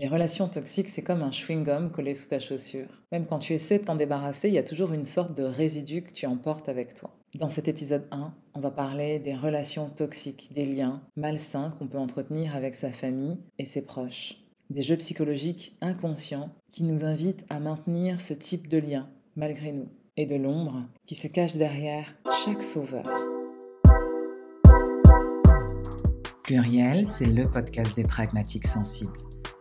Les relations toxiques, c'est comme un chewing-gum collé sous ta chaussure. Même quand tu essaies de t'en débarrasser, il y a toujours une sorte de résidu que tu emportes avec toi. Dans cet épisode 1, on va parler des relations toxiques, des liens malsains qu'on peut entretenir avec sa famille et ses proches. Des jeux psychologiques inconscients qui nous invitent à maintenir ce type de lien malgré nous. Et de l'ombre qui se cache derrière chaque sauveur. Pluriel, c'est le podcast des pragmatiques sensibles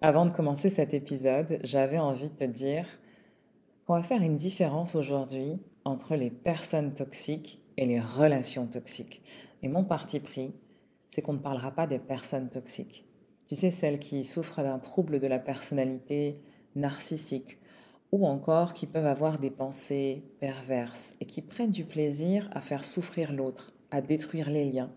Avant de commencer cet épisode, j'avais envie de te dire qu'on va faire une différence aujourd'hui entre les personnes toxiques et les relations toxiques. Et mon parti pris, c'est qu'on ne parlera pas des personnes toxiques. Tu sais, celles qui souffrent d'un trouble de la personnalité narcissique ou encore qui peuvent avoir des pensées perverses et qui prennent du plaisir à faire souffrir l'autre, à détruire les liens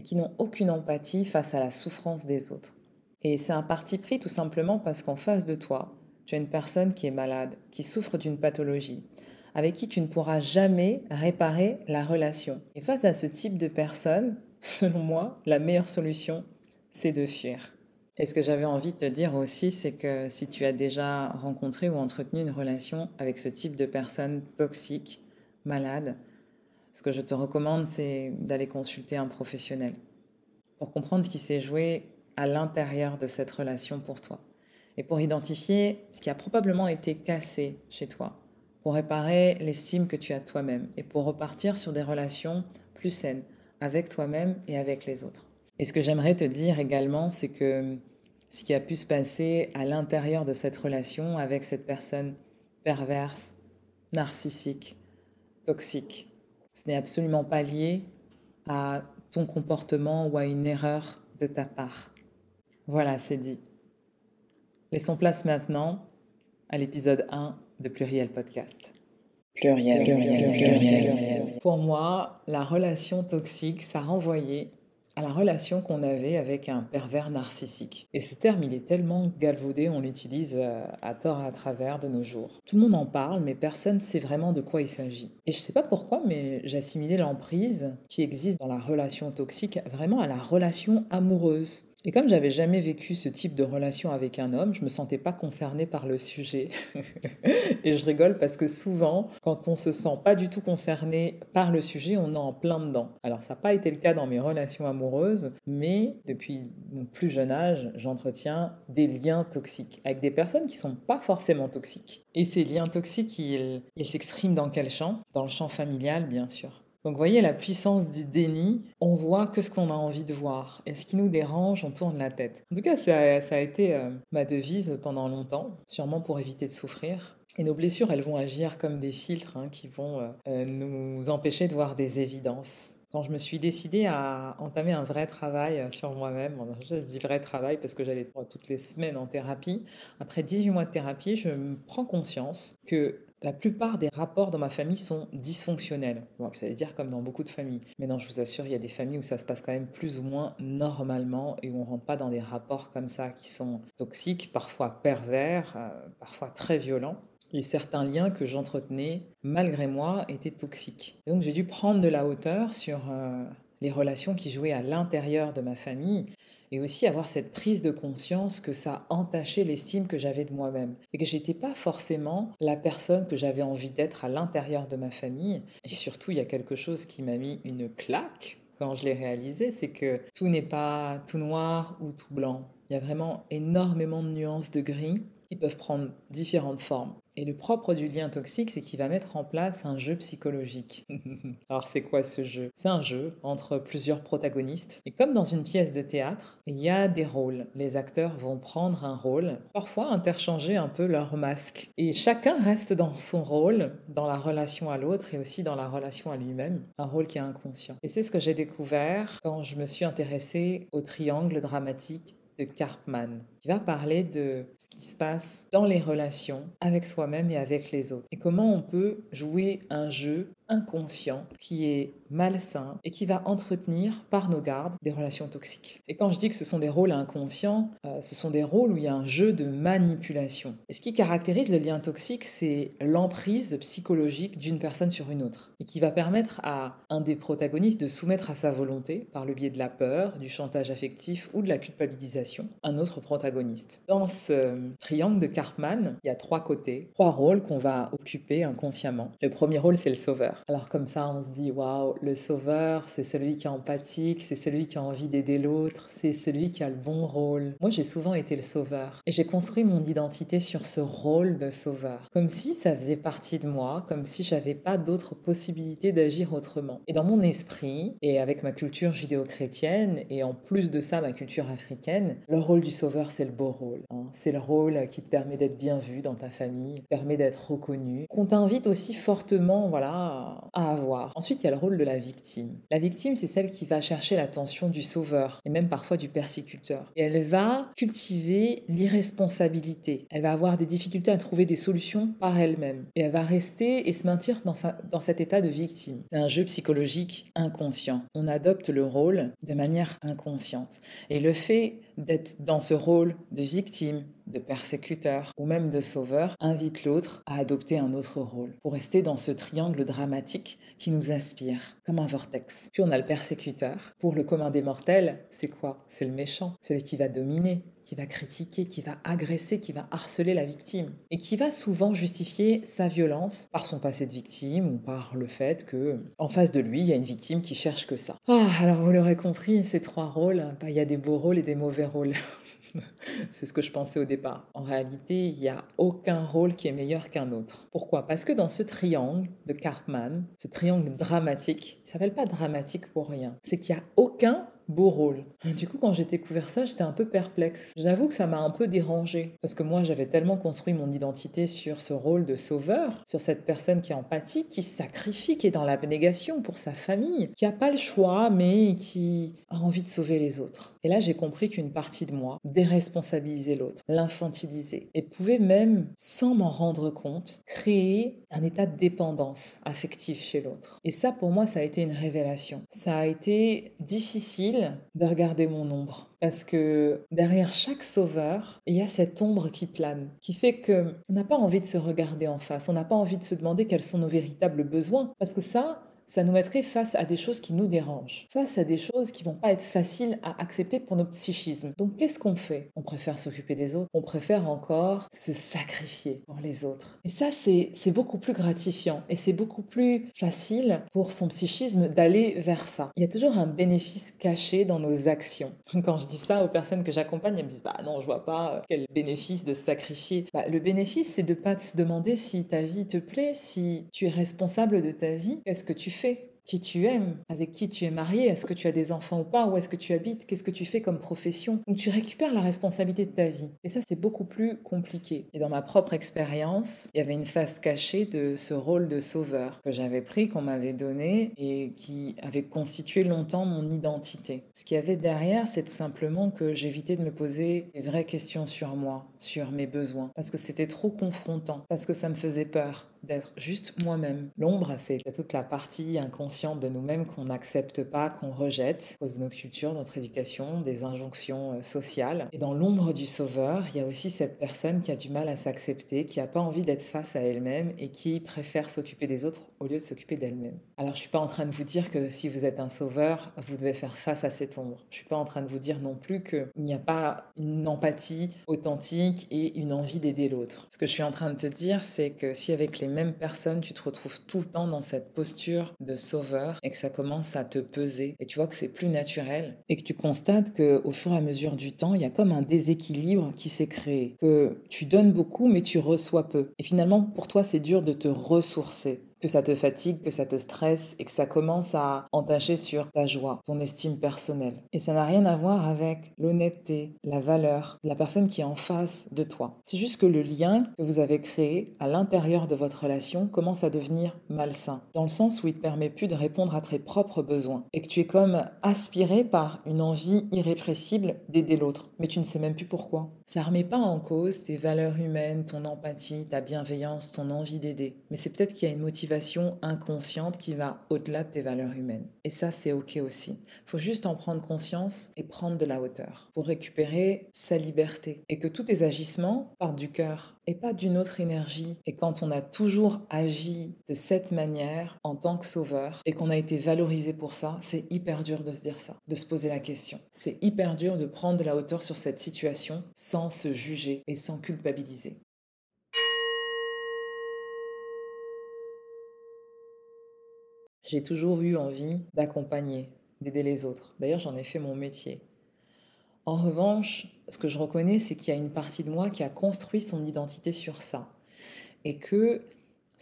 et qui n'ont aucune empathie face à la souffrance des autres. Et c'est un parti pris tout simplement parce qu'en face de toi, tu as une personne qui est malade, qui souffre d'une pathologie, avec qui tu ne pourras jamais réparer la relation. Et face à ce type de personne, selon moi, la meilleure solution, c'est de fuir. Et ce que j'avais envie de te dire aussi, c'est que si tu as déjà rencontré ou entretenu une relation avec ce type de personne toxique, malade, ce que je te recommande, c'est d'aller consulter un professionnel pour comprendre ce qui s'est joué à l'intérieur de cette relation pour toi et pour identifier ce qui a probablement été cassé chez toi, pour réparer l'estime que tu as toi-même et pour repartir sur des relations plus saines avec toi-même et avec les autres. Et ce que j'aimerais te dire également, c'est que ce qui a pu se passer à l'intérieur de cette relation avec cette personne perverse, narcissique, toxique, ce n'est absolument pas lié à ton comportement ou à une erreur de ta part. Voilà, c'est dit. Laissons place maintenant à l'épisode 1 de Pluriel Podcast. Pluriel, pluriel, pluriel. Pour moi, la relation toxique, ça renvoyait la relation qu'on avait avec un pervers narcissique. Et ce terme, il est tellement galvaudé, on l'utilise euh, à tort et à travers de nos jours. Tout le monde en parle, mais personne ne sait vraiment de quoi il s'agit. Et je ne sais pas pourquoi, mais j'assimilais l'emprise qui existe dans la relation toxique vraiment à la relation amoureuse. Et comme j'avais jamais vécu ce type de relation avec un homme, je me sentais pas concernée par le sujet. et je rigole parce que souvent, quand on se sent pas du tout concerné par le sujet, on est en plein dedans. Alors ça n'a pas été le cas dans mes relations amoureuses, mais depuis mon plus jeune âge, j'entretiens des liens toxiques avec des personnes qui sont pas forcément toxiques. Et ces liens toxiques, ils, ils s'expriment dans quel champ? Dans le champ familial, bien sûr. Donc, vous voyez la puissance du déni. On voit que ce qu'on a envie de voir. Et ce qui nous dérange, on tourne la tête. En tout cas, ça, a été euh, ma devise pendant longtemps, sûrement pour éviter de souffrir. Et nos blessures, elles vont agir comme des filtres hein, qui vont euh, euh, nous empêcher de voir des évidences. Quand je me suis décidée à entamer un vrai travail sur moi-même, je dis vrai travail parce que j'allais toutes les semaines en thérapie, après 18 mois de thérapie, je me prends conscience que la plupart des rapports dans ma famille sont dysfonctionnels. Bon, ça dire comme dans beaucoup de familles. Mais non, je vous assure, il y a des familles où ça se passe quand même plus ou moins normalement et où on ne rentre pas dans des rapports comme ça qui sont toxiques, parfois pervers, euh, parfois très violents. Et certains liens que j'entretenais, malgré moi, étaient toxiques. Et donc j'ai dû prendre de la hauteur sur euh, les relations qui jouaient à l'intérieur de ma famille et aussi avoir cette prise de conscience que ça entachait l'estime que j'avais de moi-même et que j'étais pas forcément la personne que j'avais envie d'être à l'intérieur de ma famille. Et surtout, il y a quelque chose qui m'a mis une claque quand je l'ai réalisé, c'est que tout n'est pas tout noir ou tout blanc. Il y a vraiment énormément de nuances de gris qui peuvent prendre différentes formes. Et le propre du lien toxique, c'est qu'il va mettre en place un jeu psychologique. Alors c'est quoi ce jeu? C'est un jeu entre plusieurs protagonistes. Et comme dans une pièce de théâtre, il y a des rôles. Les acteurs vont prendre un rôle, parfois interchanger un peu leur masque. Et chacun reste dans son rôle, dans la relation à l'autre et aussi dans la relation à lui-même. Un rôle qui est inconscient. Et c'est ce que j'ai découvert quand je me suis intéressée au triangle dramatique de Karpman qui va parler de ce qui se passe dans les relations avec soi-même et avec les autres. Et comment on peut jouer un jeu inconscient qui est malsain et qui va entretenir par nos gardes des relations toxiques. Et quand je dis que ce sont des rôles inconscients, euh, ce sont des rôles où il y a un jeu de manipulation. Et ce qui caractérise le lien toxique, c'est l'emprise psychologique d'une personne sur une autre et qui va permettre à un des protagonistes de soumettre à sa volonté, par le biais de la peur, du chantage affectif ou de la culpabilisation, un autre protagoniste dans ce triangle de Karpman, il y a trois côtés, trois rôles qu'on va occuper inconsciemment. Le premier rôle, c'est le sauveur. Alors comme ça, on se dit, waouh, le sauveur, c'est celui qui est empathique, c'est celui qui a envie d'aider l'autre, c'est celui qui a le bon rôle. Moi, j'ai souvent été le sauveur et j'ai construit mon identité sur ce rôle de sauveur, comme si ça faisait partie de moi, comme si j'avais pas d'autre possibilité d'agir autrement. Et dans mon esprit, et avec ma culture judéo-chrétienne, et en plus de ça, ma culture africaine, le rôle du sauveur, c'est c'est le beau rôle. Hein. C'est le rôle qui te permet d'être bien vu dans ta famille, permet d'être reconnu, qu'on t'invite aussi fortement voilà, à avoir. Ensuite, il y a le rôle de la victime. La victime, c'est celle qui va chercher l'attention du sauveur et même parfois du persécuteur. Et elle va cultiver l'irresponsabilité. Elle va avoir des difficultés à trouver des solutions par elle-même. Et elle va rester et se maintenir dans, cet état de victime. C'est un jeu psychologique inconscient. On adopte le rôle de manière inconsciente. Et le fait d'être dans ce rôle de victime, de persécuteur ou même de sauveur invite l'autre à adopter un autre rôle pour rester dans ce triangle dramatique qui nous inspire comme un vortex. Puis on a le persécuteur. Pour le commun des mortels, c'est quoi? C'est le méchant, celui qui va dominer, qui va critiquer, qui va agresser, qui va harceler la victime et qui va souvent justifier sa violence par son passé de victime ou par le fait que en face de lui, il y a une victime qui cherche que ça. Ah, alors vous l'aurez compris, ces trois rôles, bah, il y a des beaux rôles et des mauvais rôles. C'est ce que je pensais au départ. En réalité, il n'y a aucun rôle qui est meilleur qu'un autre. Pourquoi? Parce que dans ce triangle de Karpman, ce triangle dramatique, il s'appelle pas dramatique pour rien. C'est qu'il n'y a aucun beau rôle. Du coup, quand j'ai découvert ça, j'étais un peu perplexe. J'avoue que ça m'a un peu dérangé parce que moi, j'avais tellement construit mon identité sur ce rôle de sauveur, sur cette personne qui est empathique, qui se sacrifie, qui est dans l'abnégation pour sa famille, qui a pas le choix, mais qui a envie de sauver les autres. Et là, j'ai compris qu'une partie de moi déresponsabilisait l'autre, l'infantilisait, et pouvait même, sans m'en rendre compte, créer un état de dépendance affective chez l'autre. Et ça, pour moi, ça a été une révélation. Ça a été difficile de regarder mon ombre. Parce que derrière chaque sauveur, il y a cette ombre qui plane, qui fait que on n'a pas envie de se regarder en face, on n'a pas envie de se demander quels sont nos véritables besoins. Parce que ça, ça nous mettrait face à des choses qui nous dérangent, face à des choses qui vont pas être faciles à accepter pour notre psychisme. Donc qu'est-ce qu'on fait? On préfère s'occuper des autres, on préfère encore se sacrifier pour les autres. Et ça, c'est beaucoup plus gratifiant et c'est beaucoup plus facile pour son psychisme d'aller vers ça. Il y a toujours un bénéfice caché dans nos actions. Quand je dis ça aux personnes que j'accompagne, elles me disent bah non, je vois pas quel bénéfice de se sacrifier. Bah, le bénéfice, c'est de pas se demander si ta vie te plaît, si tu es responsable de ta vie, qu'est-ce que tu fais qui tu aimes, avec qui tu es marié, est-ce que tu as des enfants ou pas, où est-ce que tu habites, qu'est-ce que tu fais comme profession. Donc tu récupères la responsabilité de ta vie. Et ça, c'est beaucoup plus compliqué. Et dans ma propre expérience, il y avait une face cachée de ce rôle de sauveur que j'avais pris, qu'on m'avait donné et qui avait constitué longtemps mon identité. Ce qu'il y avait derrière, c'est tout simplement que j'évitais de me poser des vraies questions sur moi, sur mes besoins, parce que c'était trop confrontant, parce que ça me faisait peur d'être juste moi-même. L'ombre, c'est toute la partie inconsciente de nous-mêmes qu'on n'accepte pas, qu'on rejette, à cause de notre culture, notre éducation, des injonctions euh, sociales. Et dans l'ombre du sauveur, il y a aussi cette personne qui a du mal à s'accepter, qui n'a pas envie d'être face à elle-même et qui préfère s'occuper des autres au lieu de s'occuper d'elle-même. Alors je suis pas en train de vous dire que si vous êtes un sauveur, vous devez faire face à cette ombre. Je suis pas en train de vous dire non plus qu'il n'y a pas une empathie authentique et une envie d'aider l'autre. Ce que je suis en train de te dire, c'est que si avec les mêmes personnes, tu te retrouves tout le temps dans cette posture de sauveur et que ça commence à te peser et tu vois que c'est plus naturel et que tu constates que au fur et à mesure du temps, il y a comme un déséquilibre qui s'est créé, que tu donnes beaucoup mais tu reçois peu. Et finalement, pour toi, c'est dur de te ressourcer que ça te fatigue, que ça te stresse et que ça commence à entacher sur ta joie, ton estime personnelle. Et ça n'a rien à voir avec l'honnêteté, la valeur la personne qui est en face de toi. C'est juste que le lien que vous avez créé à l'intérieur de votre relation commence à devenir malsain, dans le sens où il ne te permet plus de répondre à tes propres besoins et que tu es comme aspiré par une envie irrépressible d'aider l'autre, mais tu ne sais même plus pourquoi. Ça remet pas en cause tes valeurs humaines, ton empathie, ta bienveillance, ton envie d'aider, mais c'est peut-être qu'il y a une motivation inconsciente qui va au-delà de tes valeurs humaines. Et ça, c'est OK aussi. Faut juste en prendre conscience et prendre de la hauteur pour récupérer sa liberté. Et que tous tes agissements partent du cœur et pas d'une autre énergie. Et quand on a toujours agi de cette manière en tant que sauveur et qu'on a été valorisé pour ça, c'est hyper dur de se dire ça, de se poser la question. C'est hyper dur de prendre de la hauteur sur cette situation sans se juger et sans culpabiliser. J'ai toujours eu envie d'accompagner, d'aider les autres. D'ailleurs, j'en ai fait mon métier. En revanche, ce que je reconnais, c'est qu'il y a une partie de moi qui a construit son identité sur ça. Et que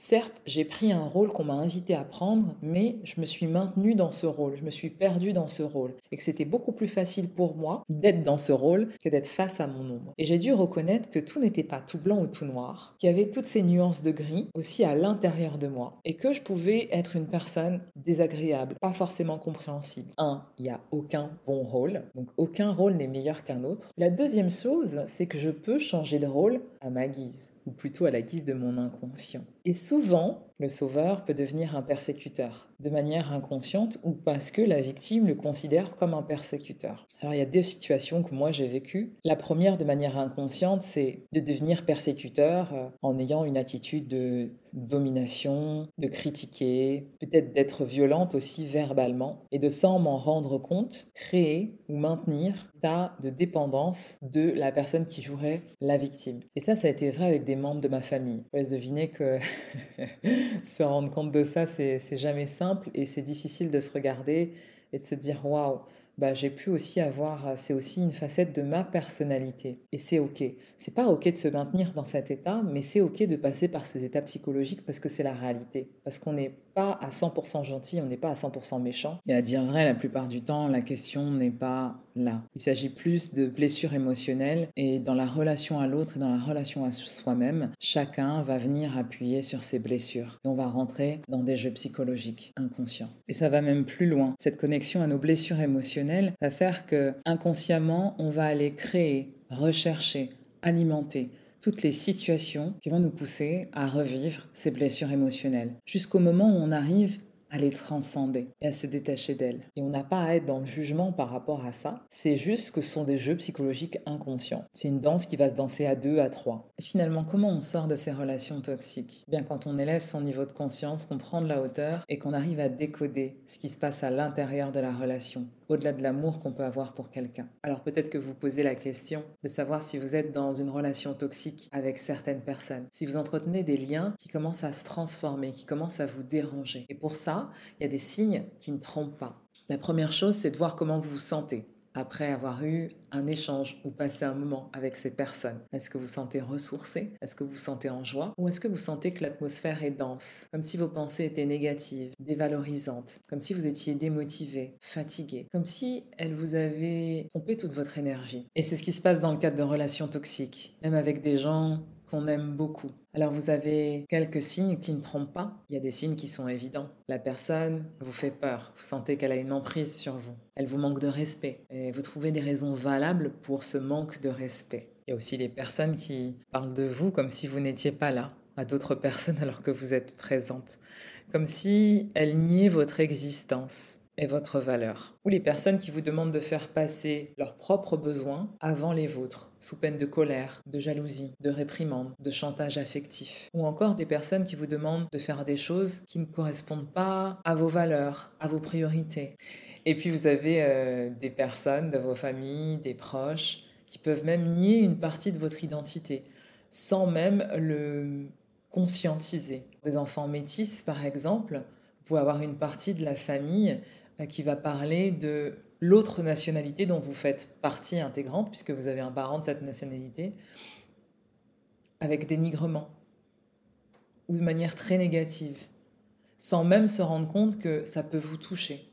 Certes, j'ai pris un rôle qu'on m'a invité à prendre, mais je me suis maintenue dans ce rôle, je me suis perdue dans ce rôle, et que c'était beaucoup plus facile pour moi d'être dans ce rôle que d'être face à mon ombre. Et j'ai dû reconnaître que tout n'était pas tout blanc ou tout noir, qu'il y avait toutes ces nuances de gris aussi à l'intérieur de moi, et que je pouvais être une personne désagréable, pas forcément compréhensible. Un, il n'y a aucun bon rôle, donc aucun rôle n'est meilleur qu'un autre. La deuxième chose, c'est que je peux changer de rôle à ma guise, ou plutôt à la guise de mon inconscient. Et souvent, le sauveur peut devenir un persécuteur, de manière inconsciente ou parce que la victime le considère comme un persécuteur. Alors il y a deux situations que moi j'ai vécues. La première, de manière inconsciente, c'est de devenir persécuteur euh, en ayant une attitude de domination, de critiquer, peut-être d'être violente aussi verbalement, et de sans m'en rendre compte, créer ou maintenir tas de dépendance de la personne qui jouerait la victime. Et ça, ça a été vrai avec des membres de ma famille. Vous pouvez deviner que se rendre compte de ça, c'est jamais simple et c'est difficile de se regarder et de se dire waouh, bah, j'ai pu aussi avoir, c'est aussi une facette de ma personnalité. Et c'est ok. C'est pas ok de se maintenir dans cet état, mais c'est ok de passer par ces étapes psychologiques parce que c'est la réalité. Parce qu'on n'est pas à 100% gentil, on n'est pas à 100% méchant. Et à dire vrai, la plupart du temps, la question n'est pas là. Il s'agit plus de blessures émotionnelles et dans la relation à l'autre et dans la relation à soi-même, chacun va venir appuyer sur ses blessures. Et on va rentrer dans des jeux psychologiques inconscients. Et ça va même plus loin. Cette connexion à nos blessures émotionnelles va faire que inconsciemment, on va aller créer, rechercher, alimenter toutes les situations qui vont nous pousser à revivre ces blessures émotionnelles, jusqu'au moment où on arrive à les transcender et à se détacher d'elles. Et on n'a pas à être dans le jugement par rapport à ça. C'est juste que ce sont des jeux psychologiques inconscients. C'est une danse qui va se danser à deux, à trois. Et finalement, comment on sort de ces relations toxiques? Bien quand on élève son niveau de conscience, qu'on prend de la hauteur et qu'on arrive à décoder ce qui se passe à l'intérieur de la relation au-delà de l'amour qu'on peut avoir pour quelqu'un. Alors peut-être que vous posez la question de savoir si vous êtes dans une relation toxique avec certaines personnes, si vous entretenez des liens qui commencent à se transformer, qui commencent à vous déranger. Et pour ça, il y a des signes qui ne trompent pas. La première chose, c'est de voir comment vous vous sentez après avoir eu un échange ou passé un moment avec ces personnes. Est-ce que vous sentez ressourcé? Est-ce que vous sentez en joie? Ou est-ce que vous sentez que l'atmosphère est dense? Comme si vos pensées étaient négatives, dévalorisantes, comme si vous étiez démotivé, fatigué, comme si elles vous avaient pompé toute votre énergie. Et c'est ce qui se passe dans le cadre de relations toxiques, même avec des gens qu'on aime beaucoup. Alors vous avez quelques signes qui ne trompent pas. Il y a des signes qui sont évidents. La personne vous fait peur. Vous sentez qu'elle a une emprise sur vous. Elle vous manque de respect. Et vous trouvez des raisons valables pour ce manque de respect. Il y a aussi les personnes qui parlent de vous comme si vous n'étiez pas là à d'autres personnes alors que vous êtes présente. Comme si elles niaient votre existence et votre valeur. Ou les personnes qui vous demandent de faire passer leurs propres besoins avant les vôtres, sous peine de colère, de jalousie, de réprimande, de chantage affectif. Ou encore des personnes qui vous demandent de faire des choses qui ne correspondent pas à vos valeurs, à vos priorités. Et puis vous avez euh, des personnes de vos familles, des proches, qui peuvent même nier une partie de votre identité, sans même le conscientiser. Des enfants métis, par exemple, vous pouvez avoir une partie de la famille qui va parler de l'autre nationalité dont vous faites partie intégrante, puisque vous avez un parent de cette nationalité, avec dénigrement ou de manière très négative, sans même se rendre compte que ça peut vous toucher.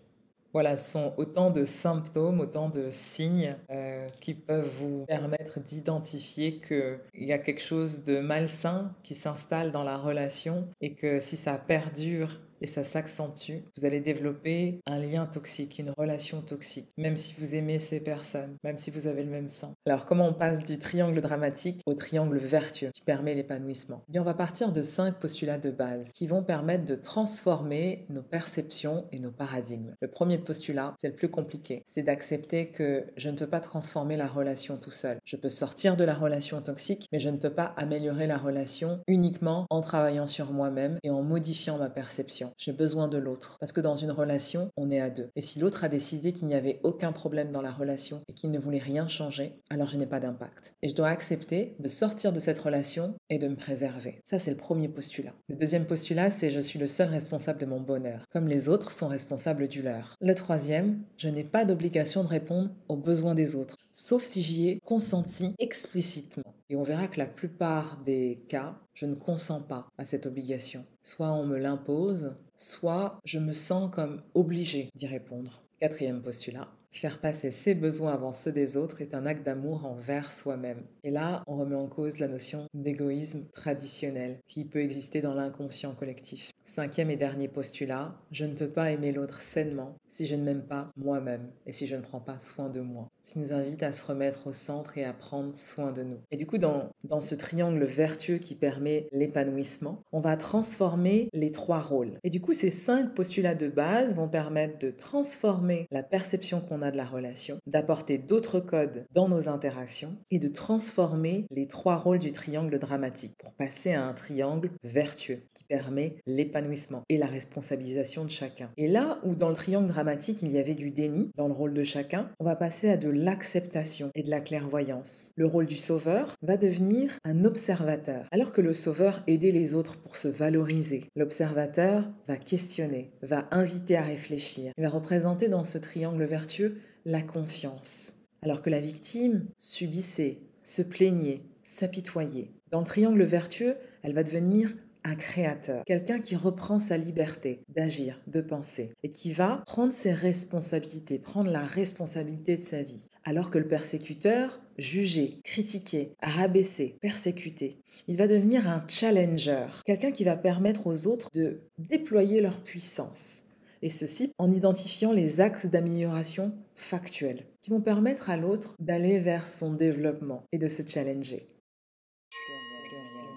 Voilà, ce sont autant de symptômes, autant de signes euh, qui peuvent vous permettre d'identifier qu'il y a quelque chose de malsain qui s'installe dans la relation et que si ça perdure et ça s'accentue, vous allez développer un lien toxique, une relation toxique, même si vous aimez ces personnes, même si vous avez le même sang. Alors comment on passe du triangle dramatique au triangle vertueux qui permet l'épanouissement? Eh on va partir de cinq postulats de base qui vont permettre de transformer nos perceptions et nos paradigmes. Le premier postulat, c'est le plus compliqué, c'est d'accepter que je ne peux pas transformer la relation tout seul. Je peux sortir de la relation toxique, mais je ne peux pas améliorer la relation uniquement en travaillant sur moi-même et en modifiant ma perception. J'ai besoin de l'autre. Parce que dans une relation, on est à deux. Et si l'autre a décidé qu'il n'y avait aucun problème dans la relation et qu'il ne voulait rien changer, alors je n'ai pas d'impact. Et je dois accepter de sortir de cette relation et de me préserver. Ça, c'est le premier postulat. Le deuxième postulat, c'est je suis le seul responsable de mon bonheur, comme les autres sont responsables du leur. Le troisième, je n'ai pas d'obligation de répondre aux besoins des autres, sauf si j'y ai consenti explicitement. Et on verra que la plupart des cas, je ne consens pas à cette obligation. Soit on me l'impose, soit je me sens comme obligé d'y répondre. Quatrième postulat, Faire passer ses besoins avant ceux des autres est un acte d'amour envers soi-même. Et là, on remet en cause la notion d'égoïsme traditionnel qui peut exister dans l'inconscient collectif. Cinquième et dernier postulat, je ne peux pas aimer l'autre sainement si je ne m'aime pas moi-même et si je ne prends pas soin de moi. Ce nous invite à se remettre au centre et à prendre soin de nous. Et du coup, dans, dans ce triangle vertueux qui permet l'épanouissement, on va transformer les trois rôles. Et du coup, ces cinq postulats de base vont permettre de transformer la perception qu'on a de la relation, d'apporter d'autres codes dans nos interactions et de transformer les trois rôles du triangle dramatique pour passer à un triangle vertueux qui permet l'épanouissement et la responsabilisation de chacun. Et là où dans le triangle dramatique il y avait du déni dans le rôle de chacun, on va passer à de l'acceptation et de la clairvoyance. Le rôle du sauveur va devenir un observateur, alors que le sauveur aidait les autres pour se valoriser. L'observateur va questionner, va inviter à réfléchir, il va représenter dans ce triangle vertueux la conscience, alors que la victime subissait, se plaignait, s'apitoyait. Dans le triangle vertueux, elle va devenir un créateur, quelqu'un qui reprend sa liberté d'agir, de penser, et qui va prendre ses responsabilités, prendre la responsabilité de sa vie. Alors que le persécuteur, jugé, critiqué, rabaissé, persécuté, il va devenir un challenger, quelqu'un qui va permettre aux autres de déployer leur puissance et ceci en identifiant les axes d'amélioration factuels qui vont permettre à l'autre d'aller vers son développement et de se challenger.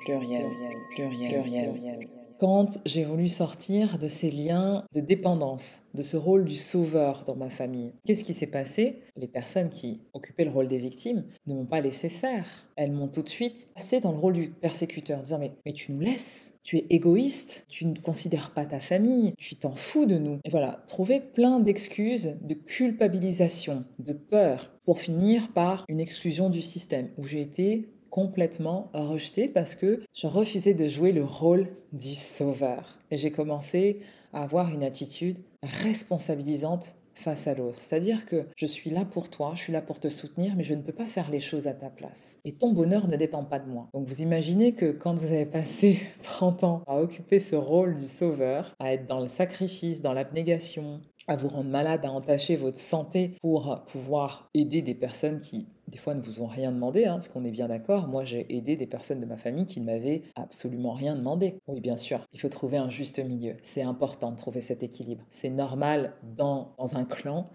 Pluriel, pluriel, pluriel, quand j'ai voulu sortir de ces liens de dépendance, de ce rôle du sauveur dans ma famille. Qu'est-ce qui s'est passé? Les personnes qui occupaient le rôle des victimes ne m'ont pas laissé faire. Elles m'ont tout de suite passé dans le rôle du persécuteur, en disant mais, mais tu nous laisses, tu es égoïste, tu ne considères pas ta famille, tu t'en fous de nous. Et voilà, trouver plein d'excuses, de culpabilisation, de peur, pour finir par une exclusion du système, où j'ai été complètement rejeté parce que je refusais de jouer le rôle du sauveur. Et j'ai commencé à avoir une attitude responsabilisante face à l'autre. C'est-à-dire que je suis là pour toi, je suis là pour te soutenir, mais je ne peux pas faire les choses à ta place. Et ton bonheur ne dépend pas de moi. Donc vous imaginez que quand vous avez passé 30 ans à occuper ce rôle du sauveur, à être dans le sacrifice, dans l'abnégation, à vous rendre malade, à entacher votre santé pour pouvoir aider des personnes qui des fois ne vous ont rien demandé, hein, parce qu'on est bien d'accord. Moi, j'ai aidé des personnes de ma famille qui ne m'avaient absolument rien demandé. Oui, bien sûr, il faut trouver un juste milieu. C'est important de trouver cet équilibre. C'est normal dans, dans un clan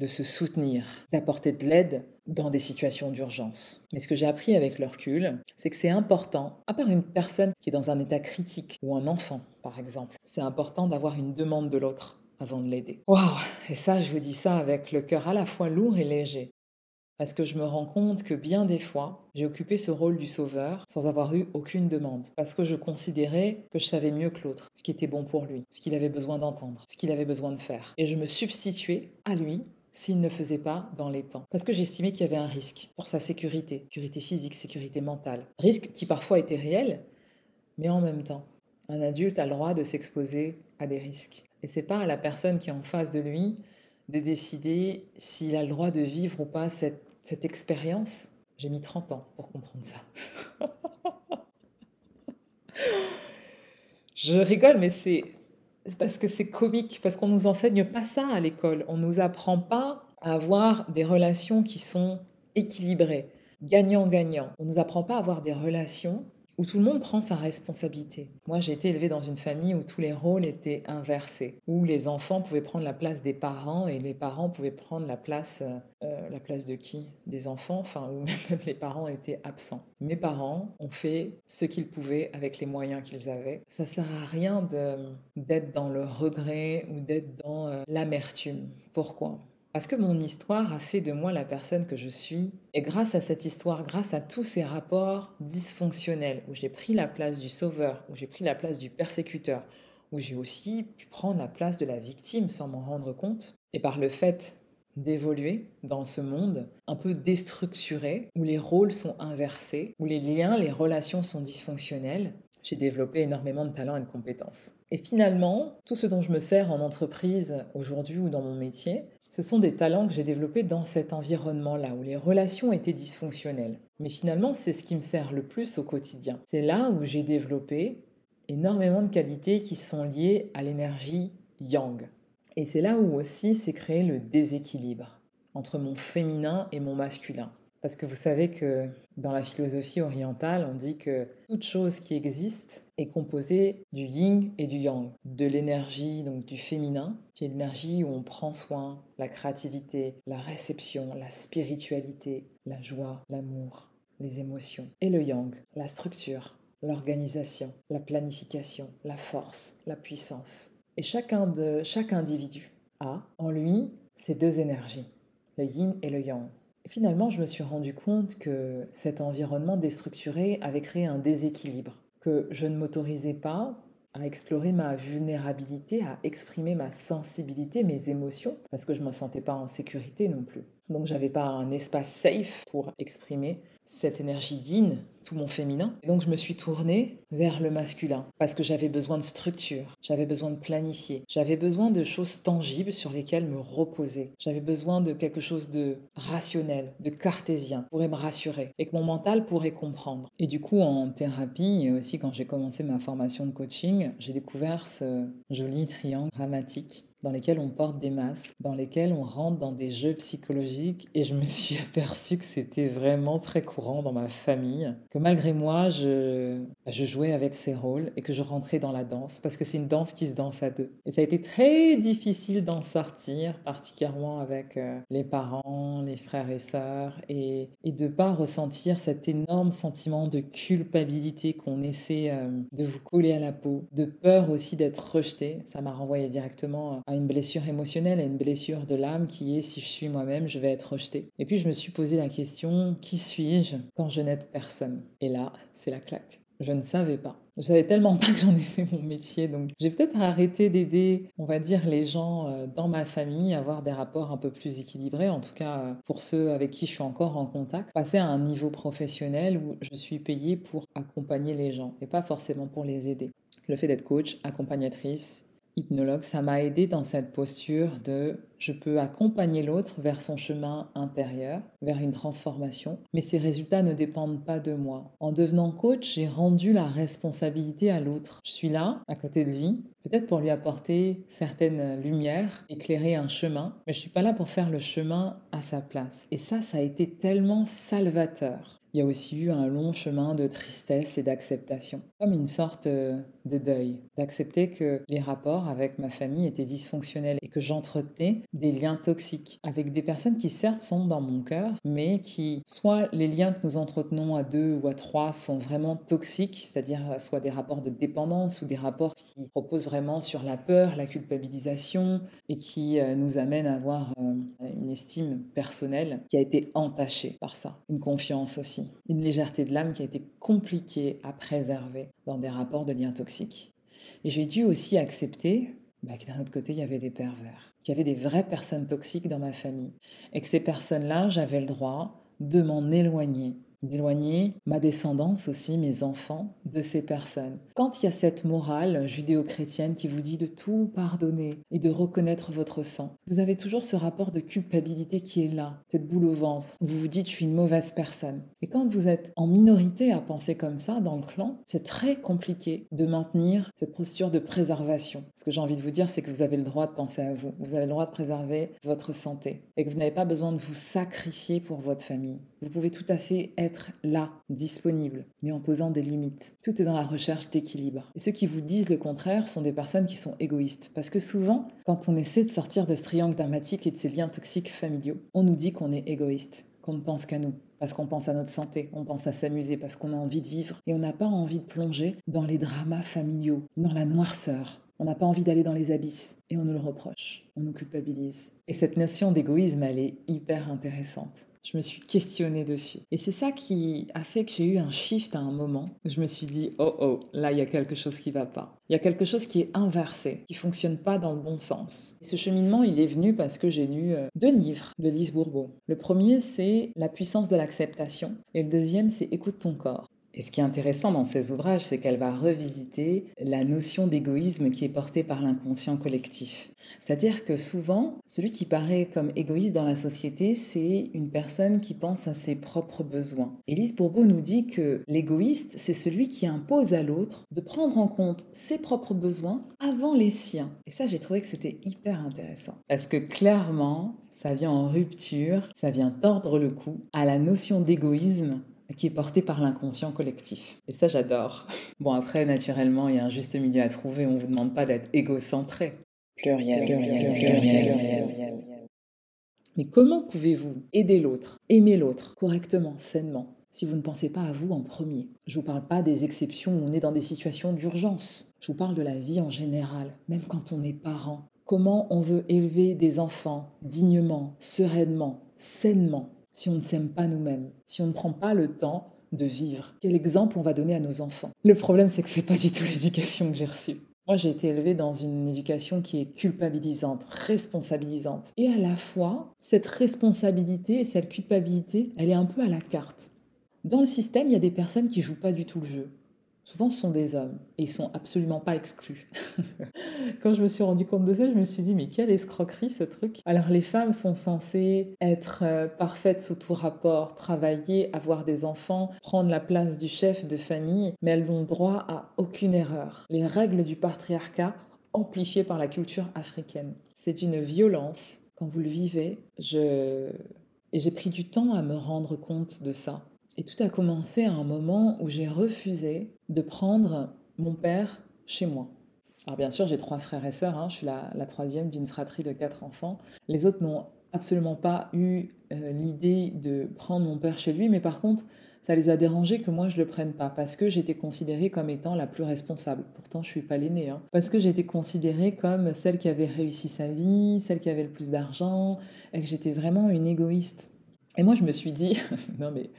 de se soutenir, d'apporter de l'aide dans des situations d'urgence. Mais ce que j'ai appris avec le recul, c'est que c'est important, à part une personne qui est dans un état critique ou un enfant, par exemple, c'est important d'avoir une demande de l'autre avant de l'aider. Waouh Et ça, je vous dis ça avec le cœur à la fois lourd et léger. Parce que je me rends compte que bien des fois, j'ai occupé ce rôle du sauveur sans avoir eu aucune demande. Parce que je considérais que je savais mieux que l'autre ce qui était bon pour lui, ce qu'il avait besoin d'entendre, ce qu'il avait besoin de faire. Et je me substituais à lui s'il ne faisait pas dans les temps. Parce que j'estimais qu'il y avait un risque pour sa sécurité, sécurité physique, sécurité mentale. Risque qui parfois était réel, Mais en même temps, un adulte a le droit de s'exposer à des risques. Et c'est pas à la personne qui est en face de lui de décider s'il a le droit de vivre ou pas cette, cette expérience. J'ai mis 30 ans pour comprendre ça. Je rigole, mais c'est parce que c'est comique, parce qu'on nous enseigne pas ça à l'école. On nous apprend pas à avoir des relations qui sont équilibrées, gagnant-gagnant. On nous apprend pas à avoir des relations où tout le monde prend sa responsabilité. Moi, j'ai été élevée dans une famille où tous les rôles étaient inversés, où les enfants pouvaient prendre la place des parents et les parents pouvaient prendre la place, euh, euh, la place de qui? Des enfants, enfin, où même les parents étaient absents. Mes parents ont fait ce qu'ils pouvaient avec les moyens qu'ils avaient. Ça sert à rien d'être dans le regret ou d'être dans euh, l'amertume. Pourquoi? Parce que mon histoire a fait de moi la personne que je suis. Et grâce à cette histoire, grâce à tous ces rapports dysfonctionnels, où j'ai pris la place du sauveur, où j'ai pris la place du persécuteur, où j'ai aussi pu prendre la place de la victime sans m'en rendre compte, et par le fait d'évoluer dans ce monde un peu déstructuré, où les rôles sont inversés, où les liens, les relations sont dysfonctionnels, j'ai développé énormément de talents et de compétences. Et finalement, tout ce dont je me sers en entreprise aujourd'hui ou dans mon métier, ce sont des talents que j'ai développés dans cet environnement-là, où les relations étaient dysfonctionnelles. Mais finalement, c'est ce qui me sert le plus au quotidien. C'est là où j'ai développé énormément de qualités qui sont liées à l'énergie yang. Et c'est là où aussi s'est créé le déséquilibre entre mon féminin et mon masculin. Parce que vous savez que dans la philosophie orientale, on dit que toute chose qui existe est composée du yin et du yang, de l'énergie donc du féminin, qui est l'énergie où on prend soin, la créativité, la réception, la spiritualité, la joie, l'amour, les émotions, et le yang, la structure, l'organisation, la planification, la force, la puissance. Et chacun de chaque individu a en lui ces deux énergies, le yin et le yang finalement, je me suis rendu compte que cet environnement déstructuré avait créé un déséquilibre, que je ne m'autorisais pas à explorer ma vulnérabilité, à exprimer ma sensibilité, mes émotions, parce que je ne me sentais pas en sécurité non plus. Donc j'avais pas un espace safe pour exprimer cette énergie yin, tout mon féminin. Et donc je me suis tournée vers le masculin parce que j'avais besoin de structure, j'avais besoin de planifier, j'avais besoin de choses tangibles sur lesquelles me reposer. J'avais besoin de quelque chose de rationnel, de cartésien, pourrait me rassurer et que mon mental pourrait comprendre. Et du coup en thérapie et aussi quand j'ai commencé ma formation de coaching, j'ai découvert ce joli triangle dramatique dans lesquels on porte des masques, dans lesquels on rentre dans des jeux psychologiques et je me suis aperçue que c'était vraiment très courant dans ma famille, que malgré moi, je, bah, je jouais avec ces rôles et que je rentrais dans la danse parce que c'est une danse qui se danse à deux. Et ça a été très difficile d'en sortir, particulièrement avec euh, les parents, les frères et sœurs et, et de pas ressentir cet énorme sentiment de culpabilité qu'on essaie euh, de vous coller à la peau, de peur aussi d'être rejeté. Ça m'a renvoyé directement à une blessure émotionnelle, à une blessure de l'âme qui est si je suis moi-même, je vais être rejeté. Et puis je me suis posé la question, qui suis-je quand je n'aide personne? Et là, c'est la claque. Je ne savais pas. Je savais tellement pas que j'en ai fait mon métier, donc j'ai peut-être arrêté d'aider, on va dire, les gens euh, dans ma famille à avoir des rapports un peu plus équilibrés, en tout cas euh, pour ceux avec qui je suis encore en contact, passer à un niveau professionnel où je suis payée pour accompagner les gens et pas forcément pour les aider. Le fait d'être coach, accompagnatrice, hypnologue, ça m'a aidé dans cette posture de je peux accompagner l'autre vers son chemin intérieur, vers une transformation, mais ces résultats ne dépendent pas de moi. En devenant coach, j'ai rendu la responsabilité à l'autre. Je suis là, à côté de lui, peut-être pour lui apporter certaines lumières, éclairer un chemin, mais je suis pas là pour faire le chemin à sa place. Et ça, ça a été tellement salvateur il y a aussi eu un long chemin de tristesse et d'acceptation, comme une sorte euh, de deuil, d'accepter que les rapports avec ma famille étaient dysfonctionnels et que j'entretenais des liens toxiques avec des personnes qui certes sont dans mon cœur, mais qui soit les liens que nous entretenons à deux ou à trois sont vraiment toxiques, c'est-à-dire euh, soit des rapports de dépendance ou des rapports qui reposent vraiment sur la peur, la culpabilisation et qui euh, nous amènent à avoir une estime personnelle qui a été entachée par ça, une confiance aussi une légèreté de l'âme qui a été compliquée à préserver dans des rapports de liens toxiques. Et j'ai dû aussi accepter bah, que d'un autre côté, il y avait des pervers, qu'il y avait des vraies personnes toxiques dans ma famille, et que ces personnes-là, j'avais le droit de m'en éloigner, d'éloigner ma descendance aussi, mes enfants, de ces personnes. Quand il y a cette morale judéo-chrétienne qui vous dit de tout pardonner et de reconnaître votre sang, vous avez toujours ce rapport de culpabilité qui est là, cette boule au ventre. Vous vous dites, je suis une mauvaise personne. Et quand vous êtes en minorité à penser comme ça dans le clan, c'est très compliqué de maintenir cette posture de préservation. Ce que j'ai envie de vous dire, c'est que vous avez le droit de penser à vous. Vous avez le droit de préserver votre santé et que vous n'avez pas besoin de vous sacrifier pour votre famille. Vous pouvez tout à fait être là, disponible, mais en posant des limites. Tout est dans la recherche d'équilibre. Et ceux qui vous disent le contraire sont des personnes qui sont égoïstes. Parce que souvent, quand on essaie de sortir de ce triangle dramatique et de ces liens toxiques familiaux, on nous dit qu'on est égoïste, qu'on ne pense qu'à nous parce qu'on pense à notre santé, on pense à s'amuser, parce qu'on a envie de vivre, et on n'a pas envie de plonger dans les dramas familiaux, dans la noirceur. On n'a pas envie d'aller dans les abysses, et on nous le reproche, on nous culpabilise. Et cette notion d'égoïsme, elle est hyper intéressante. Je me suis questionnée dessus. Et c'est ça qui a fait que j'ai eu un shift à un moment. Je me suis dit, oh oh, là, il y a quelque chose qui va pas. Il y a quelque chose qui est inversé, qui fonctionne pas dans le bon sens. Et ce cheminement, il est venu parce que j'ai lu euh, deux livres de Lise Bourbeau. Le premier, c'est La puissance de l'acceptation. Et le deuxième, c'est Écoute ton corps. Et ce qui est intéressant dans ces ouvrages, c'est qu'elle va revisiter la notion d'égoïsme qui est portée par l'inconscient collectif. C'est-à-dire que souvent, celui qui paraît comme égoïste dans la société, c'est une personne qui pense à ses propres besoins. Élise Bourbeau nous dit que l'égoïste, c'est celui qui impose à l'autre de prendre en compte ses propres besoins avant les siens. Et ça, j'ai trouvé que c'était hyper intéressant. Parce que clairement, ça vient en rupture, ça vient tordre le cou à la notion d'égoïsme qui est porté par l'inconscient collectif. Et ça, j'adore. Bon, après, naturellement, il y a un juste milieu à trouver. On ne vous demande pas d'être égocentré. Pluriel, pluriel, pluriel, pluriel. Mais comment pouvez-vous aider l'autre, aimer l'autre correctement, sainement, si vous ne pensez pas à vous en premier? Je ne vous parle pas des exceptions où on est dans des situations d'urgence. Je vous parle de la vie en général, même quand on est parent. Comment on veut élever des enfants dignement, sereinement, sainement? Si on ne s'aime pas nous-mêmes, si on ne prend pas le temps de vivre Quel exemple on va donner à nos enfants? Le problème, c'est que c'est pas du tout l'éducation que j'ai reçue. Moi, j'ai été élevée dans une éducation qui est culpabilisante, responsabilisante. Et à la fois, cette responsabilité et cette culpabilité, elle est un peu à la carte. Dans le système, il y a des personnes qui jouent pas du tout le jeu. Souvent, ce sont des hommes et ils sont absolument pas exclus. Quand je me suis rendu compte de ça, je me suis dit mais quelle escroquerie ce truc. Alors les femmes sont censées être euh, parfaites sous tout rapport, travailler, avoir des enfants, prendre la place du chef de famille, mais elles n'ont droit à aucune erreur. Les règles du patriarcat amplifiées par la culture africaine. C'est une violence quand vous le vivez. Je j'ai pris du temps à me rendre compte de ça. Et tout a commencé à un moment où j'ai refusé de prendre mon père chez moi. Alors bien sûr, j'ai trois frères et sœurs, hein. je suis la, troisième d'une fratrie de quatre enfants. Les autres n'ont absolument pas eu euh, l'idée de prendre mon père chez lui, mais par contre, ça les a dérangés que moi je le prenne pas, parce que j'étais considérée comme étant la plus responsable. Pourtant, je suis pas l'aînée, hein. parce que j'étais considérée comme celle qui avait réussi sa vie, celle qui avait le plus d'argent, et que j'étais vraiment une égoïste. Et moi, je me suis dit, non mais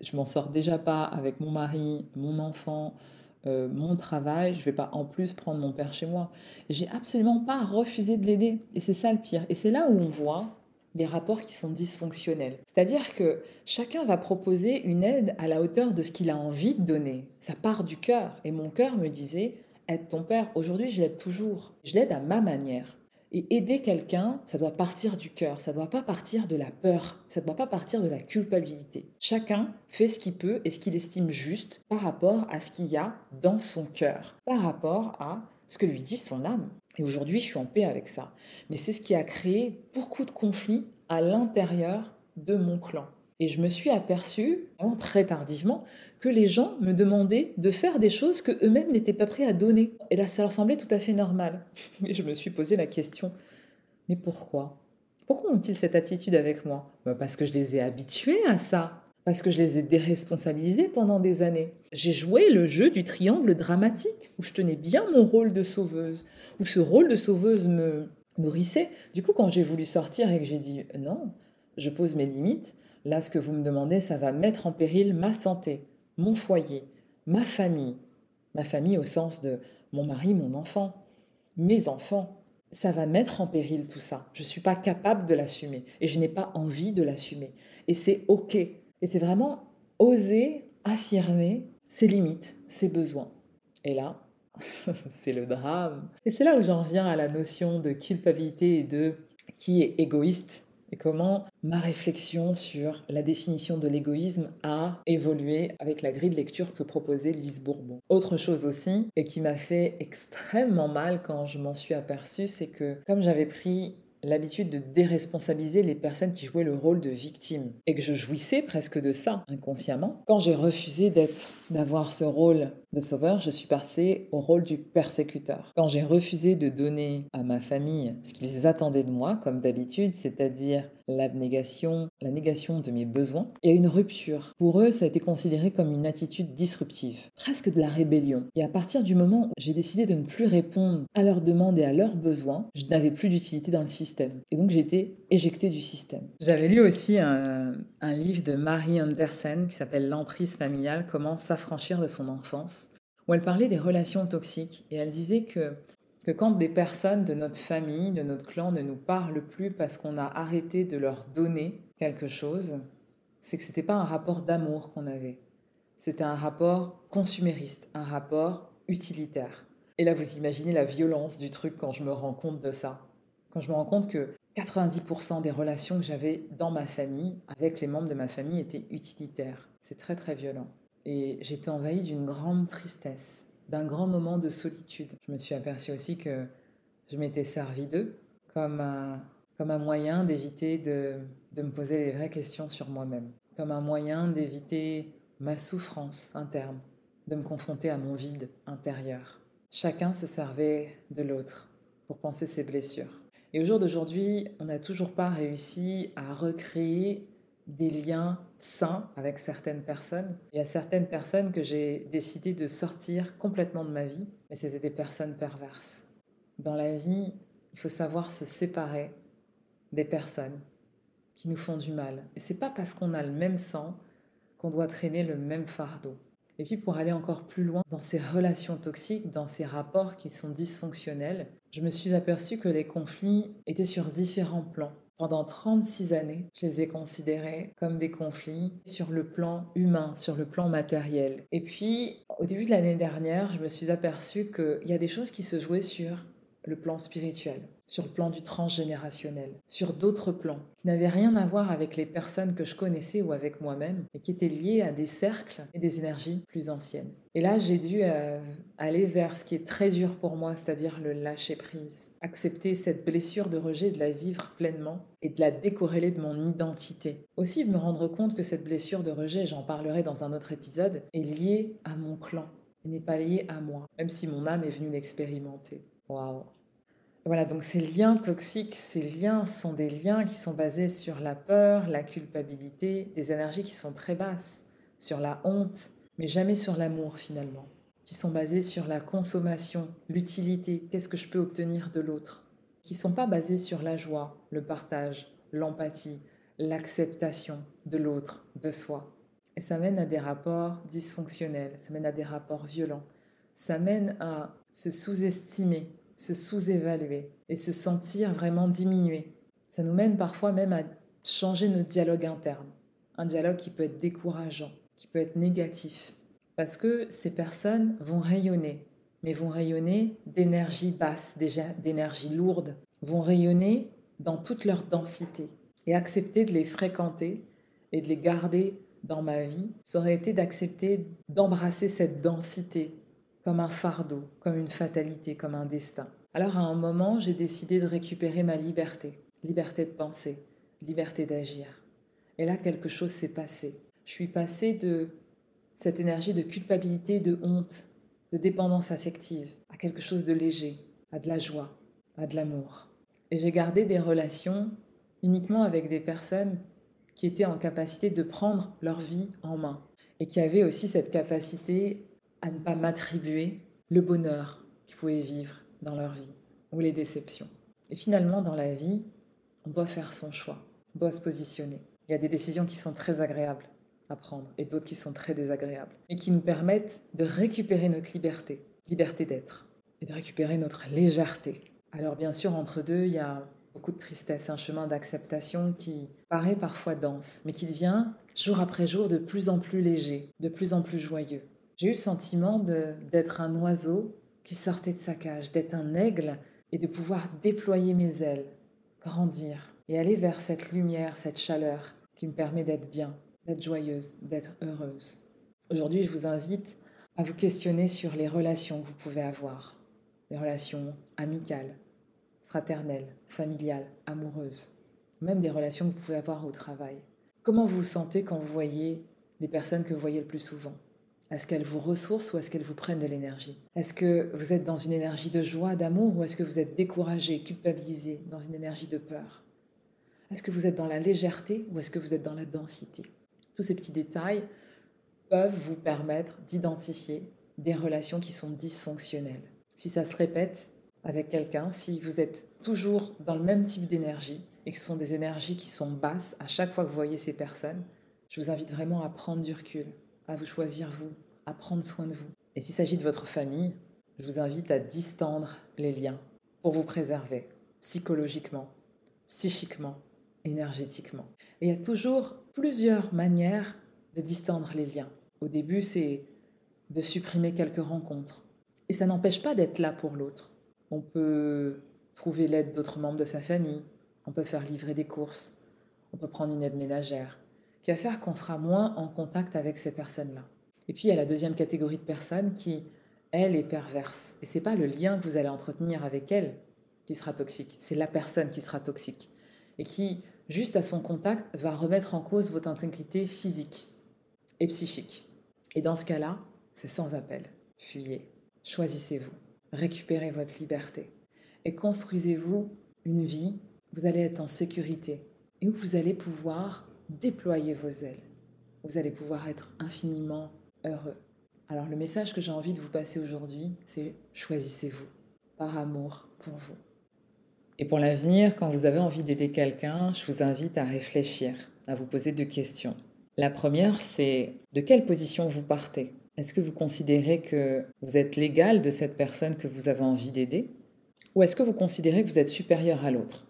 je m'en sors déjà pas avec mon mari, mon enfant, euh, mon travail, je vais pas en plus prendre mon père chez moi. J'ai absolument pas refusé de l'aider. Et c'est ça le pire. Et c'est là où on voit les rapports qui sont dysfonctionnels. C'est-à-dire que chacun va proposer une aide à la hauteur de ce qu'il a envie de donner. Ça part du cœur. Et mon cœur me disait, aide ton père. Aujourd'hui, je l'aide toujours. Je l'aide à ma manière. Et aider quelqu'un, ça doit partir du cœur, ça doit pas partir de la peur, ça ne doit pas partir de la culpabilité. Chacun fait ce qu'il peut et ce qu'il estime juste par rapport à ce qu'il y a dans son cœur, par rapport à ce que lui dit son âme. Et aujourd'hui, je suis en paix avec ça. Mais c'est ce qui a créé beaucoup de conflits à l'intérieur de mon clan. Et je me suis aperçue, très tardivement, que les gens me demandaient de faire des choses que eux-mêmes n'étaient pas prêts à donner. Et là, ça leur semblait tout à fait normal. Et je me suis posé la question, mais pourquoi? Pourquoi ont-ils cette attitude avec moi? Bah, Parce que je les ai habitués à ça. Parce que je les ai déresponsabilisés pendant des années. J'ai joué le jeu du triangle dramatique, où je tenais bien mon rôle de sauveuse, où ce rôle de sauveuse me nourrissait. Du coup, quand j'ai voulu sortir et que j'ai dit non, je pose mes limites, Là, ce que vous me demandez, ça va mettre en péril ma santé, mon foyer, ma famille. Ma famille au sens de mon mari, mon enfant, mes enfants. Ça va mettre en péril tout ça. Je ne suis pas capable de l'assumer et je n'ai pas envie de l'assumer. Et c'est OK. Et c'est vraiment oser affirmer ses limites, ses besoins. Et là, c'est le drame. Et c'est là où j'en viens à la notion de culpabilité et de qui est égoïste et comment ma réflexion sur la définition de l'égoïsme a évolué avec la grille de lecture que proposait Lise Bourbon. Autre chose aussi, et qui m'a fait extrêmement mal quand je m'en suis aperçue, c'est que comme j'avais pris l'habitude de déresponsabiliser les personnes qui jouaient le rôle de victime et que je jouissais presque de ça inconsciemment. Quand j'ai refusé d'être, d'avoir ce rôle de sauveur, je suis passée au rôle du persécuteur. Quand j'ai refusé de donner à ma famille ce qu'ils attendaient de moi, comme d'habitude, c'est-à-dire l'abnégation, la négation de mes besoins, il y a une rupture. Pour eux, ça a été considéré comme une attitude disruptive, presque de la rébellion. Et à partir du moment où j'ai décidé de ne plus répondre à leurs demandes et à leurs besoins, je n'avais plus d'utilité dans le système. Et donc j'ai été éjectée du système. J'avais lu aussi un, un livre de Marie Anderson qui s'appelle L'emprise familiale, comment s'affranchir de son enfance, où elle parlait des relations toxiques. Et elle disait que que quand des personnes de notre famille, de notre clan ne nous parlent plus parce qu'on a arrêté de leur donner quelque chose, c'est que ce n'était pas un rapport d'amour qu'on avait. C'était un rapport consumériste, un rapport utilitaire. Et là, vous imaginez la violence du truc quand je me rends compte de ça. Quand je me rends compte que 90% des relations que j'avais dans ma famille, avec les membres de ma famille, étaient utilitaires. C'est très très violent. Et j'étais envahie d'une grande tristesse d'un grand moment de solitude. Je me suis aperçue aussi que je m'étais servi d'eux comme un, comme un moyen d'éviter de, de me poser les vraies questions sur moi-même, comme un moyen d'éviter ma souffrance interne, de me confronter à mon vide intérieur. Chacun se servait de l'autre pour penser ses blessures. Et au jour d'aujourd'hui, on n'a toujours pas réussi à recréer des liens sains avec certaines personnes. Il y a certaines personnes que j'ai décidé de sortir complètement de ma vie, mais c'était des personnes perverses. Dans la vie, il faut savoir se séparer des personnes qui nous font du mal. Et c'est pas parce qu'on a le même sang qu'on doit traîner le même fardeau. Et puis pour aller encore plus loin dans ces relations toxiques, dans ces rapports qui sont dysfonctionnels, je me suis aperçue que les conflits étaient sur différents plans. Pendant 36 années, je les ai considérés comme des conflits sur le plan humain, sur le plan matériel. Et puis, au début de l'année dernière, je me suis aperçue qu'il y a des choses qui se jouaient sur le plan spirituel, sur le plan du transgénérationnel, sur d'autres plans, qui n'avaient rien à voir avec les personnes que je connaissais ou avec moi-même, et qui étaient liées à des cercles et des énergies plus anciennes. Et là, j'ai dû euh, aller vers ce qui est très dur pour moi, c'est-à-dire le lâcher-prise, accepter cette blessure de rejet, de la vivre pleinement et de la décorréler de mon identité. Aussi, me rendre compte que cette blessure de rejet, j'en parlerai dans un autre épisode, est liée à mon clan n'est pas liée à moi, même si mon âme est venue l'expérimenter. Waouh. Voilà, donc ces liens toxiques, ces liens sont des liens qui sont basés sur la peur, la culpabilité, des énergies qui sont très basses, sur la honte, mais jamais sur l'amour finalement, qui sont basés sur la consommation, l'utilité, qu'est-ce que je peux obtenir de l'autre, qui sont pas basés sur la joie, le partage, l'empathie, l'acceptation de l'autre, de soi. Et ça mène à des rapports dysfonctionnels, ça mène à des rapports violents, ça mène à se sous-estimer se sous-évaluer et se sentir vraiment diminué. Ça nous mène parfois même à changer notre dialogue interne. Un dialogue qui peut être décourageant, qui peut être négatif. Parce que ces personnes vont rayonner, mais vont rayonner d'énergie basse, d'énergie lourde, vont rayonner dans toute leur densité. Et accepter de les fréquenter et de les garder dans ma vie, ça aurait été d'accepter d'embrasser cette densité comme un fardeau, comme une fatalité, comme un destin. Alors à un moment, j'ai décidé de récupérer ma liberté, liberté de penser, liberté d'agir. Et là, quelque chose s'est passé. Je suis passée de cette énergie de culpabilité, de honte, de dépendance affective, à quelque chose de léger, à de la joie, à de l'amour. Et j'ai gardé des relations uniquement avec des personnes qui étaient en capacité de prendre leur vie en main et qui avaient aussi cette capacité à ne pas m'attribuer le bonheur qu'ils pouvaient vivre dans leur vie ou les déceptions. Et finalement, dans la vie, on doit faire son choix, on doit se positionner. Il y a des décisions qui sont très agréables à prendre et d'autres qui sont très désagréables et qui nous permettent de récupérer notre liberté, liberté d'être et de récupérer notre légèreté. Alors bien sûr, entre deux, il y a beaucoup de tristesse, un chemin d'acceptation qui paraît parfois dense, mais qui devient jour après jour de plus en plus léger, de plus en plus joyeux. J'ai eu le sentiment d'être un oiseau qui sortait de sa cage, d'être un aigle et de pouvoir déployer mes ailes, grandir et aller vers cette lumière, cette chaleur qui me permet d'être bien, d'être joyeuse, d'être heureuse. Aujourd'hui, je vous invite à vous questionner sur les relations que vous pouvez avoir, les relations amicales, fraternelles, familiales, amoureuses, même des relations que vous pouvez avoir au travail. Comment vous vous sentez quand vous voyez les personnes que vous voyez le plus souvent? Est-ce qu'elles vous ressourcent ou est-ce qu'elles vous prennent de l'énergie? Est-ce que vous êtes dans une énergie de joie, d'amour ou est-ce que vous êtes découragé, culpabilisé, dans une énergie de peur? Est-ce que vous êtes dans la légèreté ou est-ce que vous êtes dans la densité? Tous ces petits détails peuvent vous permettre d'identifier des relations qui sont dysfonctionnelles. Si ça se répète avec quelqu'un, si vous êtes toujours dans le même type d'énergie et que ce sont des énergies qui sont basses à chaque fois que vous voyez ces personnes, je vous invite vraiment à prendre du recul, à vous choisir vous, à prendre soin de vous. Et s'il s'agit de votre famille, je vous invite à distendre les liens pour vous préserver psychologiquement, psychiquement, énergétiquement. Et il y a toujours plusieurs manières de distendre les liens. Au début, c'est de supprimer quelques rencontres. Et ça n'empêche pas d'être là pour l'autre. On peut trouver l'aide d'autres membres de sa famille, on peut faire livrer des courses, on peut prendre une aide ménagère, qui va faire qu'on sera moins en contact avec ces personnes-là. Et puis il y a la deuxième catégorie de personnes qui, elle, est perverse. Et c'est pas le lien que vous allez entretenir avec elle qui sera toxique, c'est la personne qui sera toxique. Et qui, juste à son contact, va remettre en cause votre intégrité physique et psychique. Et dans ce cas-là, c'est sans appel. Fuyez. Choisissez-vous. Récupérez votre liberté. Et construisez-vous une vie où vous allez être en sécurité et où vous allez pouvoir déployer vos ailes. Vous allez pouvoir être infiniment heureux. Alors le message que j'ai envie de vous passer aujourd'hui, c'est choisissez-vous par amour pour vous. Et pour l'avenir, quand vous avez envie d'aider quelqu'un, je vous invite à réfléchir, à vous poser deux questions. La première, c'est de quelle position vous partez? Est-ce que vous considérez que vous êtes l'égal de cette personne que vous avez envie d'aider? Ou est-ce que vous considérez que vous êtes supérieur à l'autre?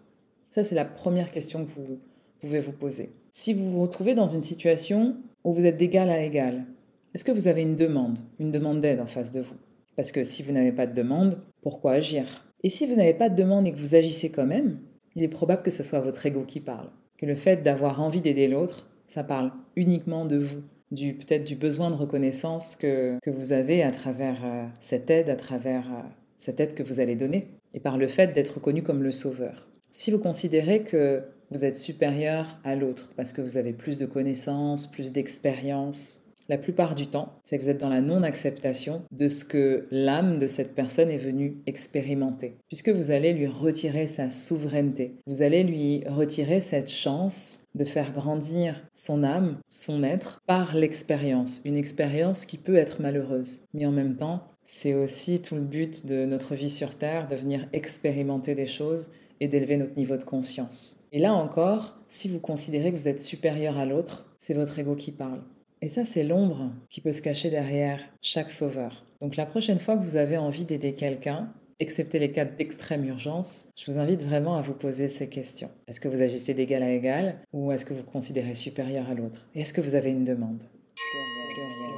Ça, c'est la première question que vous pouvez vous poser. Si vous vous retrouvez dans une situation où vous êtes d'égal à égal, est-ce que vous avez une demande, une demande d'aide en face de vous? Parce que si vous n'avez pas de demande, pourquoi agir? Et si vous n'avez pas de demande et que vous agissez quand même, il est probable que ce soit votre ego qui parle, que le fait d'avoir envie d'aider l'autre ça parle uniquement de vous, du peut-être du besoin de reconnaissance que, que vous avez à travers euh, cette aide, à travers euh, cette aide que vous allez donner, et par le fait d'être reconnu comme le sauveur. Si vous considérez que vous êtes supérieur à l'autre parce que vous avez plus de connaissances, plus d'expérience, la plupart du temps, c'est que vous êtes dans la non-acceptation de ce que l'âme de cette personne est venue expérimenter, puisque vous allez lui retirer sa souveraineté, vous allez lui retirer cette chance de faire grandir son âme, son être, par l'expérience, une expérience qui peut être malheureuse, mais en même temps, c'est aussi tout le but de notre vie sur Terre, de venir expérimenter des choses et d'élever notre niveau de conscience. Et là encore, si vous considérez que vous êtes supérieur à l'autre, c'est votre ego qui parle. Et ça, c'est l'ombre qui peut se cacher derrière chaque sauveur. Donc la prochaine fois que vous avez envie d'aider quelqu'un, excepté les cas d'extrême urgence, je vous invite vraiment à vous poser ces questions. Est-ce que vous agissez d'égal à égal ou est-ce que vous considérez supérieur à l'autre? Et est-ce que vous avez une demande?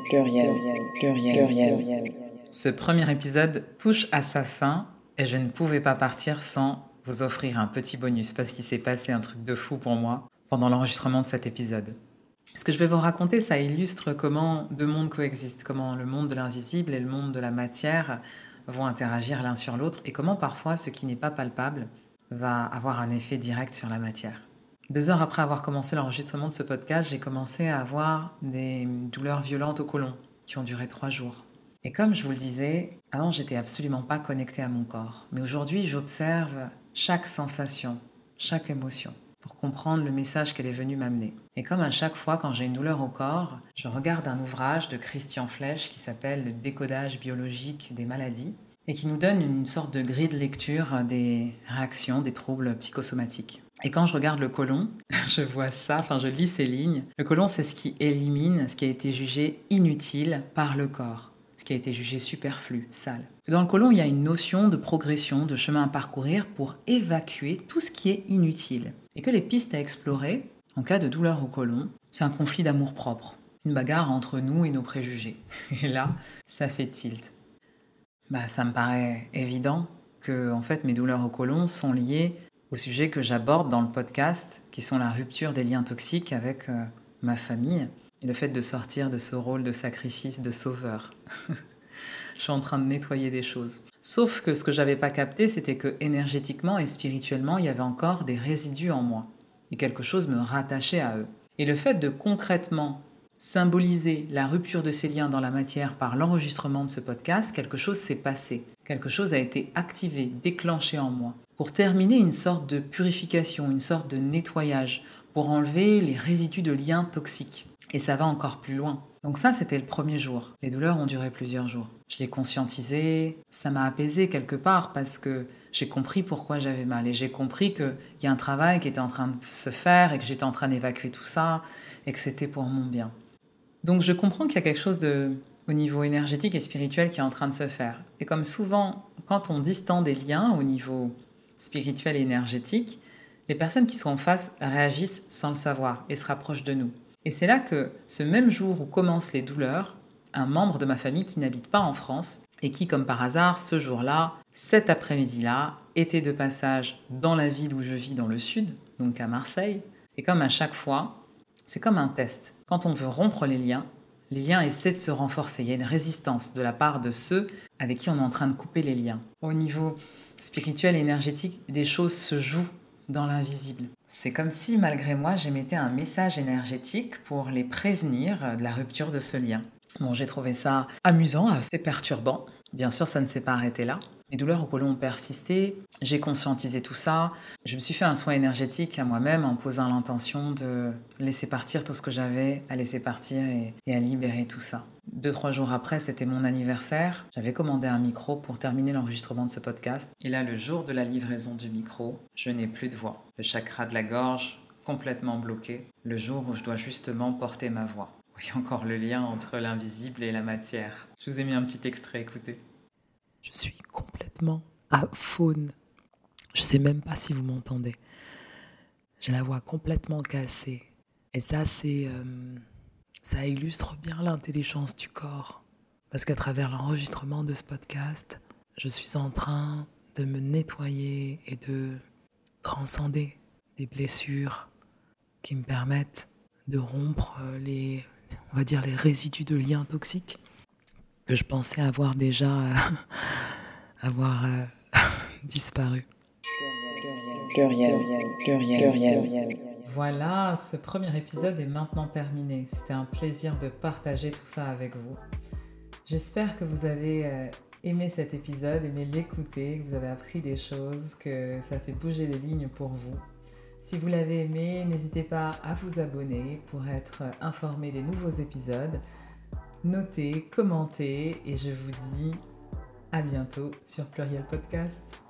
Pluriel, pluriel, pluriel, pluriel. Ce premier épisode touche à sa fin et je ne pouvais pas partir sans vous offrir un petit bonus parce qu'il s'est passé un truc de fou pour moi pendant l'enregistrement de cet épisode. Ce que je vais vous raconter, ça illustre comment deux mondes coexistent, comment le monde de l'invisible et le monde de la matière vont interagir l'un sur l'autre et comment parfois ce qui n'est pas palpable va avoir un effet direct sur la matière. Deux heures après avoir commencé l'enregistrement de ce podcast, j'ai commencé à avoir des douleurs violentes au côlon qui ont duré trois jours. Et comme je vous le disais, avant j'étais absolument pas connectée à mon corps, mais aujourd'hui j'observe chaque sensation, chaque émotion pour comprendre le message qu'elle est venue m'amener. Et comme à chaque fois quand j'ai une douleur au corps, je regarde un ouvrage de Christian Flech qui s'appelle Le décodage biologique des maladies et qui nous donne une sorte de grille de lecture des réactions, des troubles psychosomatiques. Et quand je regarde le côlon, je vois ça, enfin je lis ces lignes. Le côlon, c'est ce qui élimine ce qui a été jugé inutile par le corps ce qui a été jugé superflu, sale. Dans le côlon, il y a une notion de progression, de chemin à parcourir pour évacuer tout ce qui est inutile. Et que les pistes à explorer, en cas de douleur au côlon, c'est un conflit d'amour propre, une bagarre entre nous et nos préjugés. Et là, ça fait tilt. Bah, ça me paraît évident que en fait mes douleurs au côlon sont liées au sujet que j'aborde dans le podcast, qui sont la rupture des liens toxiques avec euh, ma famille et le fait de sortir de ce rôle de sacrifice, de sauveur. Je suis en train de nettoyer des choses. Sauf que ce que j'avais pas capté, c'était que énergétiquement et spirituellement, il y avait encore des résidus en moi et quelque chose me rattachait à eux. Et le fait de concrètement symboliser la rupture de ces liens dans la matière par l'enregistrement de ce podcast, quelque chose s'est passé, quelque chose a été activé, déclenché en moi pour terminer une sorte de purification, une sorte de nettoyage, pour enlever les résidus de liens toxiques. Et ça va encore plus loin. Donc ça, c'était le premier jour. Les douleurs ont duré plusieurs jours. Je l'ai conscientisé, ça m'a apaisé quelque part parce que j'ai compris pourquoi j'avais mal et j'ai compris qu'il y a un travail qui était en train de se faire et que j'étais en train d'évacuer tout ça et que c'était pour mon bien. Donc je comprends qu'il y a quelque chose de, au niveau énergétique et spirituel qui est en train de se faire. Et comme souvent, quand on distend des liens au niveau spirituelle et énergétique, les personnes qui sont en face réagissent sans le savoir et se rapprochent de nous. Et c'est là que ce même jour où commencent les douleurs, un membre de ma famille qui n'habite pas en France et qui, comme par hasard, ce jour-là, cet après-midi-là, était de passage dans la ville où je vis dans le sud, donc à Marseille. Et comme à chaque fois, c'est comme un test. Quand on veut rompre les liens, les liens essaient de se renforcer. Il y a une résistance de la part de ceux avec qui on est en train de couper les liens. Au niveau spirituel et énergétique, des choses se jouent dans l'invisible. C'est comme si, malgré moi, j'émettais un message énergétique pour les prévenir de la rupture de ce lien. Bon, j'ai trouvé ça amusant, assez perturbant. Bien sûr, ça ne s'est pas arrêté là. Les douleurs au côlon ont persisté, j'ai conscientisé tout ça, je me suis fait un soin énergétique à moi-même en posant l'intention de laisser partir tout ce que j'avais à laisser partir et, à libérer tout ça. Deux, trois jours après, c'était mon anniversaire, j'avais commandé un micro pour terminer l'enregistrement de ce podcast. Et là, le jour de la livraison du micro, je n'ai plus de voix. Le chakra de la gorge complètement bloqué, le jour où je dois justement porter ma voix. Oui, encore le lien entre l'invisible et la matière. Je vous ai mis un petit extrait, écoutez. Je suis complètement à faune. Je sais même pas si vous m'entendez. J'ai la voix complètement cassée. Et ça, c'est, euh, ça illustre bien l'intelligence du corps. Parce qu'à travers l'enregistrement de ce podcast, je suis en train de me nettoyer et de transcender des blessures qui me permettent de rompre les, on va dire, les résidus de liens toxiques que je pensais avoir déjà euh, avoir euh, disparu. Pluriel, pluriel, pluriel, Voilà, ce premier épisode est maintenant terminé. C'était un plaisir de partager tout ça avec vous. J'espère que vous avez euh, aimé cet épisode, aimé l'écouter, que vous avez appris des choses, que ça fait bouger des lignes pour vous. Si vous l'avez aimé, n'hésitez pas à vous abonner pour être informé des nouveaux épisodes notez, commentez et je vous dis à bientôt sur Pluriel Podcast.